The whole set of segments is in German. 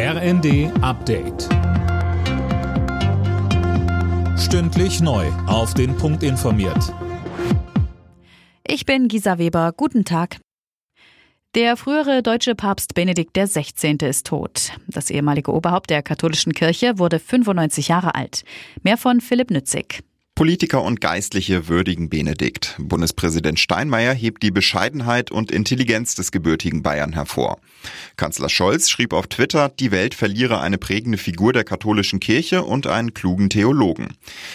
RND Update. Stündlich neu. Auf den Punkt informiert. Ich bin Gisa Weber. Guten Tag. Der frühere deutsche Papst Benedikt XVI. ist tot. Das ehemalige Oberhaupt der katholischen Kirche wurde 95 Jahre alt. Mehr von Philipp Nützig. Politiker und Geistliche würdigen Benedikt. Bundespräsident Steinmeier hebt die Bescheidenheit und Intelligenz des gebürtigen Bayern hervor. Kanzler Scholz schrieb auf Twitter, die Welt verliere eine prägende Figur der katholischen Kirche und einen klugen Theologen.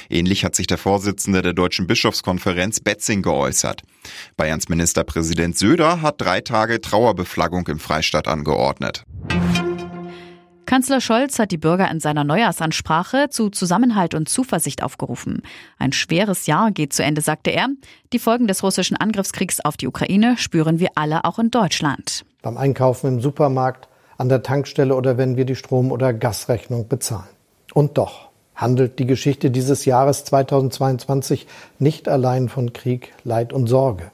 Ähnlich hat sich der Vorsitzende der Deutschen Bischofskonferenz Betzing geäußert. Bayerns Ministerpräsident Söder hat drei Tage Trauerbeflaggung im Freistaat angeordnet. Kanzler Scholz hat die Bürger in seiner Neujahrsansprache zu Zusammenhalt und Zuversicht aufgerufen. Ein schweres Jahr geht zu Ende, sagte er. Die Folgen des russischen Angriffskriegs auf die Ukraine spüren wir alle auch in Deutschland. Beim Einkaufen im Supermarkt, an der Tankstelle oder wenn wir die Strom- oder Gasrechnung bezahlen. Und doch handelt die Geschichte dieses Jahres 2022 nicht allein von Krieg, Leid und Sorge.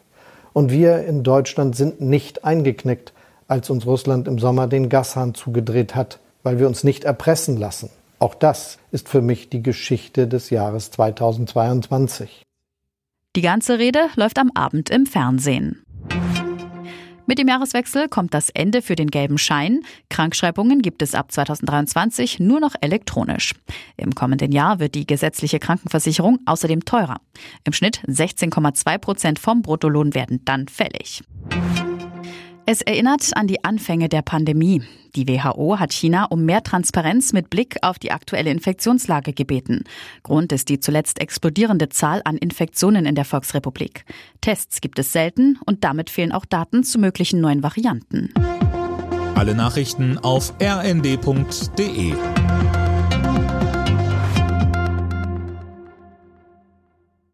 Und wir in Deutschland sind nicht eingeknickt, als uns Russland im Sommer den Gashahn zugedreht hat weil wir uns nicht erpressen lassen. Auch das ist für mich die Geschichte des Jahres 2022. Die ganze Rede läuft am Abend im Fernsehen. Mit dem Jahreswechsel kommt das Ende für den gelben Schein. Krankschreibungen gibt es ab 2023 nur noch elektronisch. Im kommenden Jahr wird die gesetzliche Krankenversicherung außerdem teurer. Im Schnitt 16,2 Prozent vom Bruttolohn werden dann fällig. Es erinnert an die Anfänge der Pandemie. Die WHO hat China um mehr Transparenz mit Blick auf die aktuelle Infektionslage gebeten. Grund ist die zuletzt explodierende Zahl an Infektionen in der Volksrepublik. Tests gibt es selten und damit fehlen auch Daten zu möglichen neuen Varianten. Alle Nachrichten auf rnd.de